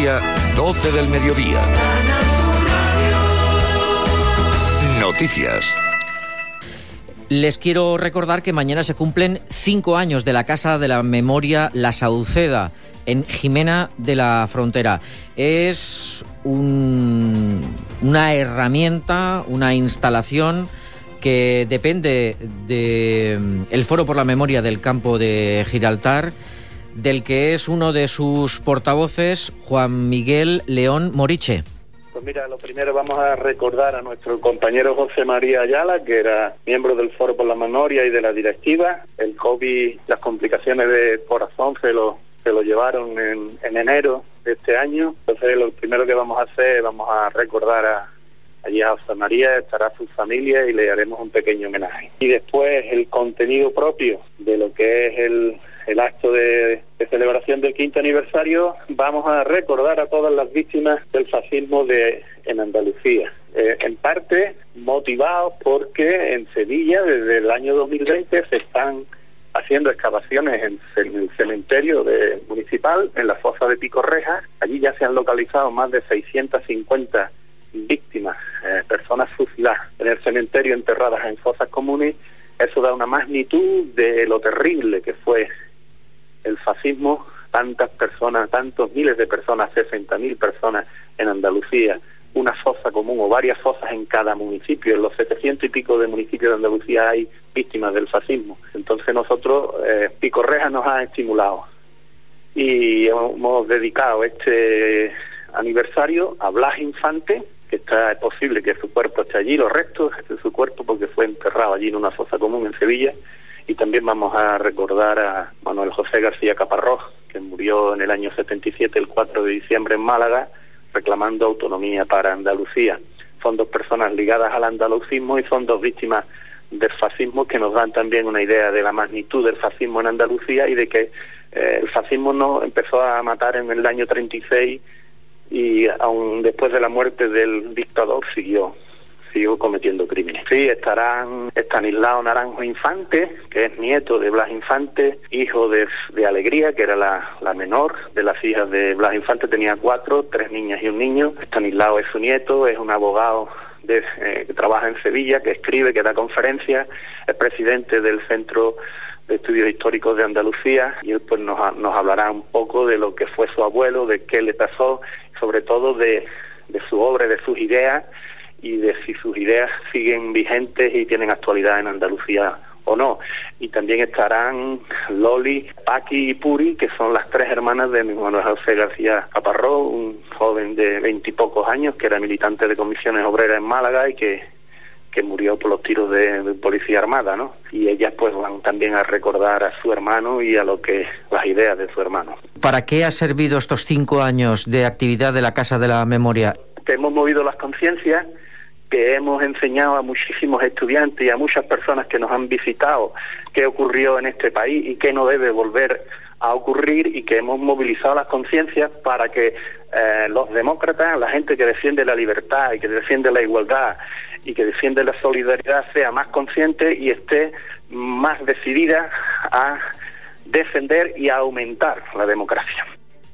12 del mediodía. Noticias. Les quiero recordar que mañana se cumplen cinco años de la Casa de la Memoria La Sauceda en Jimena de la Frontera. Es una herramienta, una instalación que depende del el Foro por la Memoria del Campo de Giraltar del que es uno de sus portavoces, Juan Miguel León Moriche. Pues mira, lo primero vamos a recordar a nuestro compañero José María Ayala, que era miembro del Foro por la Memoria y de la directiva. El COVID, las complicaciones de corazón se lo, se lo llevaron en, en enero de este año. Entonces lo primero que vamos a hacer, vamos a recordar a, allí a José María, estará su familia y le haremos un pequeño homenaje. Y después el contenido propio de lo que es el, el acto de, celebración del quinto aniversario, vamos a recordar a todas las víctimas del fascismo de, en Andalucía. Eh, en parte motivados porque en Sevilla, desde el año 2020, se están haciendo excavaciones en, el cementerio de, municipal, en la fosa de Picorreja. Allí ya se han localizado más de 650 víctimas, eh, personas fusiladas en el cementerio enterradas en fosas comunes. Eso da una magnitud de lo terrible que fue el fascismo, tantas personas, tantos miles de personas, 60.000 personas en Andalucía, una fosa común o varias fosas en cada municipio. En los 700 y pico de municipios de Andalucía hay víctimas del fascismo. Entonces nosotros, eh, Picorreja nos ha estimulado y hemos dedicado este aniversario a Blas Infante, que está es posible que su cuerpo esté allí, los restos de su cuerpo, porque fue enterrado allí en una fosa común en Sevilla, y también vamos a recordar a Manuel José García Caparrós, que murió en el año 77, el 4 de diciembre en Málaga, reclamando autonomía para Andalucía. Son dos personas ligadas al andalucismo y son dos víctimas del fascismo que nos dan también una idea de la magnitud del fascismo en Andalucía y de que eh, el fascismo no empezó a matar en el año 36 y aún después de la muerte del dictador siguió siguió cometiendo crímenes. Sí, estarán Estanislao Naranjo Infante, que es nieto de Blas Infante, hijo de, de Alegría, que era la, la, menor de las hijas de Blas Infante, tenía cuatro, tres niñas y un niño. Estanislao es su nieto, es un abogado de, eh, que trabaja en Sevilla, que escribe, que da conferencias, es presidente del Centro Estudios Históricos de Andalucía y él pues nos, nos hablará un poco de lo que fue su abuelo, de qué le pasó, sobre todo de, de su obra, de sus ideas y de si sus ideas siguen vigentes y tienen actualidad en Andalucía o no. Y también estarán Loli, Paqui y Puri, que son las tres hermanas de mi Manuel José García Caparró, un joven de veintipocos años que era militante de comisiones obreras en Málaga y que, que murió por los tiros de, policía armada, ¿no? Y ellas pues van también a recordar a su hermano y a lo que las ideas de su hermano. ¿Para qué ha servido estos cinco años de actividad de la Casa de la Memoria? Que hemos movido las conciencias que hemos enseñado a muchísimos estudiantes y a muchas personas que nos han visitado qué ocurrió en este país y qué no debe volver a ocurrir y que hemos movilizado las conciencias para que eh, los demócratas, la gente que defiende la libertad y que defiende la igualdad y que defiende la solidaridad sea más consciente y esté más decidida a defender y a aumentar la democracia.